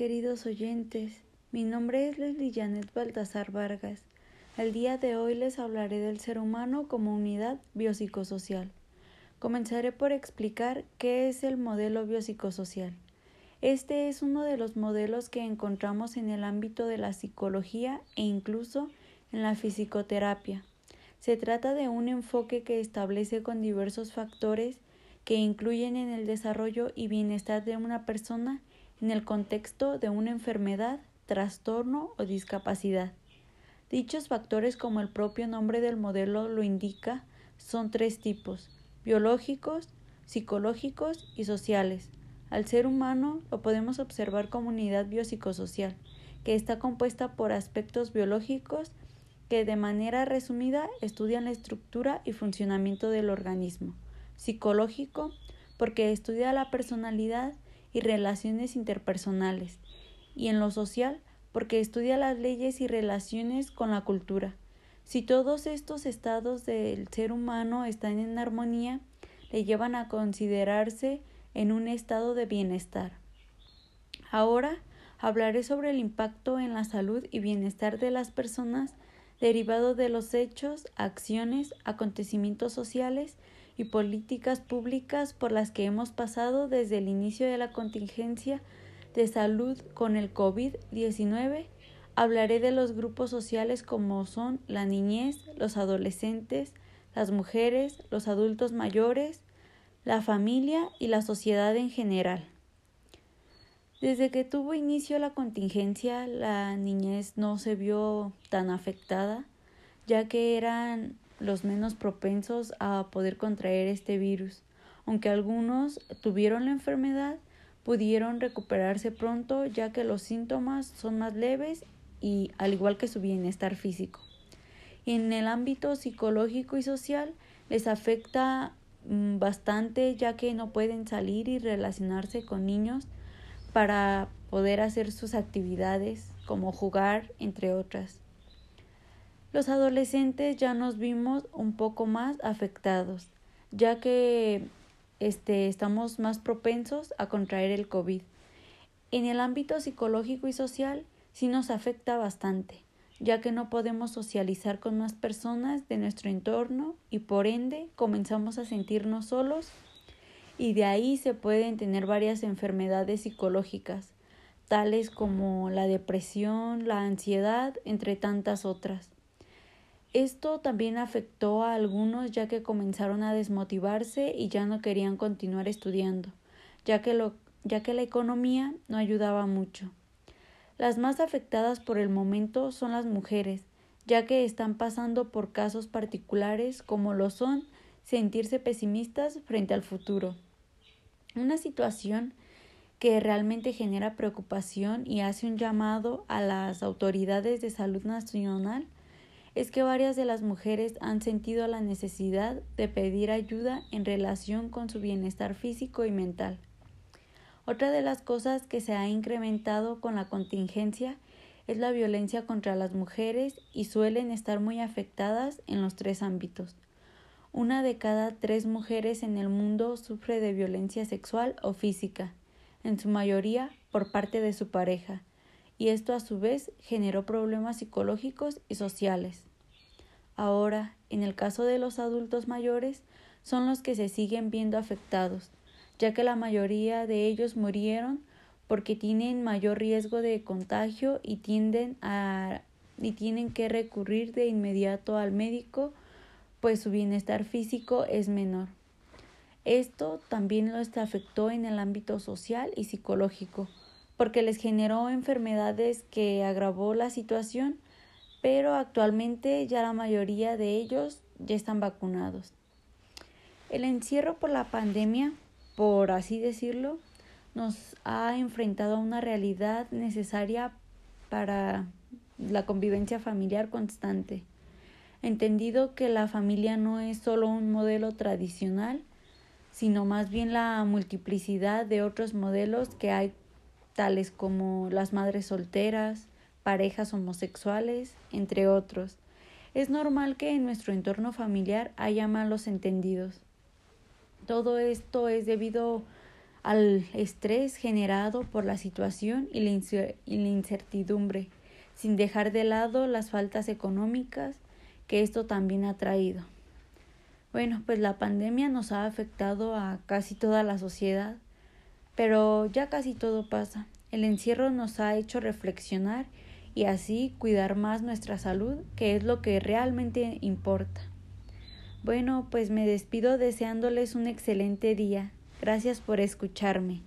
queridos oyentes. Mi nombre es Leslie Janet Baltasar Vargas. El día de hoy les hablaré del ser humano como unidad biopsicosocial. Comenzaré por explicar qué es el modelo biopsicosocial. Este es uno de los modelos que encontramos en el ámbito de la psicología e incluso en la fisicoterapia. Se trata de un enfoque que establece con diversos factores que incluyen en el desarrollo y bienestar de una persona en el contexto de una enfermedad, trastorno o discapacidad. Dichos factores, como el propio nombre del modelo lo indica, son tres tipos biológicos, psicológicos y sociales. Al ser humano lo podemos observar como unidad biopsicosocial, que está compuesta por aspectos biológicos que de manera resumida estudian la estructura y funcionamiento del organismo, psicológico, porque estudia la personalidad y relaciones interpersonales, y en lo social, porque estudia las leyes y relaciones con la cultura. Si todos estos estados del ser humano están en armonía, le llevan a considerarse en un estado de bienestar. Ahora hablaré sobre el impacto en la salud y bienestar de las personas derivado de los hechos, acciones, acontecimientos sociales y políticas públicas por las que hemos pasado desde el inicio de la contingencia de salud con el COVID-19, hablaré de los grupos sociales como son la niñez, los adolescentes, las mujeres, los adultos mayores, la familia y la sociedad en general. Desde que tuvo inicio la contingencia, la niñez no se vio tan afectada, ya que eran los menos propensos a poder contraer este virus. Aunque algunos tuvieron la enfermedad, pudieron recuperarse pronto ya que los síntomas son más leves y al igual que su bienestar físico. En el ámbito psicológico y social les afecta mm, bastante ya que no pueden salir y relacionarse con niños para poder hacer sus actividades como jugar entre otras. Los adolescentes ya nos vimos un poco más afectados, ya que este, estamos más propensos a contraer el COVID. En el ámbito psicológico y social sí nos afecta bastante, ya que no podemos socializar con más personas de nuestro entorno y por ende comenzamos a sentirnos solos y de ahí se pueden tener varias enfermedades psicológicas, tales como la depresión, la ansiedad, entre tantas otras. Esto también afectó a algunos ya que comenzaron a desmotivarse y ya no querían continuar estudiando, ya que, lo, ya que la economía no ayudaba mucho. Las más afectadas por el momento son las mujeres, ya que están pasando por casos particulares como lo son sentirse pesimistas frente al futuro. Una situación que realmente genera preocupación y hace un llamado a las autoridades de salud nacional es que varias de las mujeres han sentido la necesidad de pedir ayuda en relación con su bienestar físico y mental. Otra de las cosas que se ha incrementado con la contingencia es la violencia contra las mujeres y suelen estar muy afectadas en los tres ámbitos. Una de cada tres mujeres en el mundo sufre de violencia sexual o física, en su mayoría por parte de su pareja, y esto a su vez generó problemas psicológicos y sociales. Ahora, en el caso de los adultos mayores, son los que se siguen viendo afectados, ya que la mayoría de ellos murieron porque tienen mayor riesgo de contagio y tienden a y tienen que recurrir de inmediato al médico, pues su bienestar físico es menor. Esto también los afectó en el ámbito social y psicológico, porque les generó enfermedades que agravó la situación, pero actualmente ya la mayoría de ellos ya están vacunados. El encierro por la pandemia, por así decirlo, nos ha enfrentado a una realidad necesaria para la convivencia familiar constante. Entendido que la familia no es solo un modelo tradicional, sino más bien la multiplicidad de otros modelos que hay tales como las madres solteras, parejas homosexuales, entre otros. Es normal que en nuestro entorno familiar haya malos entendidos. Todo esto es debido al estrés generado por la situación y la incertidumbre, sin dejar de lado las faltas económicas que esto también ha traído. Bueno, pues la pandemia nos ha afectado a casi toda la sociedad, pero ya casi todo pasa. El encierro nos ha hecho reflexionar y así cuidar más nuestra salud, que es lo que realmente importa. Bueno, pues me despido deseándoles un excelente día. Gracias por escucharme.